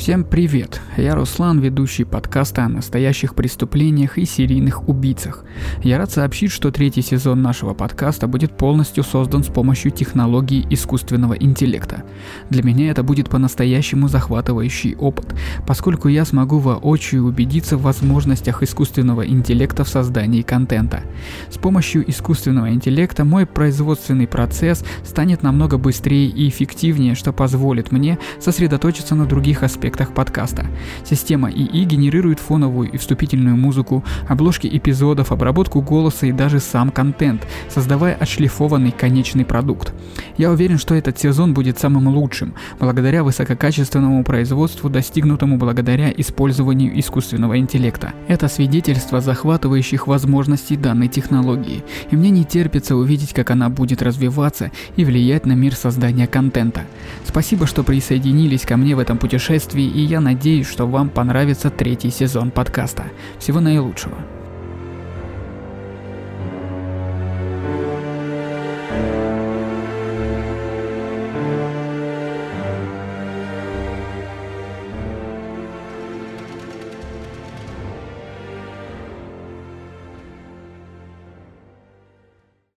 Всем привет! Я Руслан, ведущий подкаста о настоящих преступлениях и серийных убийцах. Я рад сообщить, что третий сезон нашего подкаста будет полностью создан с помощью технологии искусственного интеллекта. Для меня это будет по-настоящему захватывающий опыт, поскольку я смогу воочию убедиться в возможностях искусственного интеллекта в создании контента. С помощью искусственного интеллекта мой производственный процесс станет намного быстрее и эффективнее, что позволит мне сосредоточиться на других аспектах аспектах подкаста. Система ИИ генерирует фоновую и вступительную музыку, обложки эпизодов, обработку голоса и даже сам контент, создавая отшлифованный конечный продукт. Я уверен, что этот сезон будет самым лучшим, благодаря высококачественному производству, достигнутому благодаря использованию искусственного интеллекта. Это свидетельство захватывающих возможностей данной технологии, и мне не терпится увидеть, как она будет развиваться и влиять на мир создания контента. Спасибо, что присоединились ко мне в этом путешествии и я надеюсь, что вам понравится третий сезон подкаста. Всего наилучшего.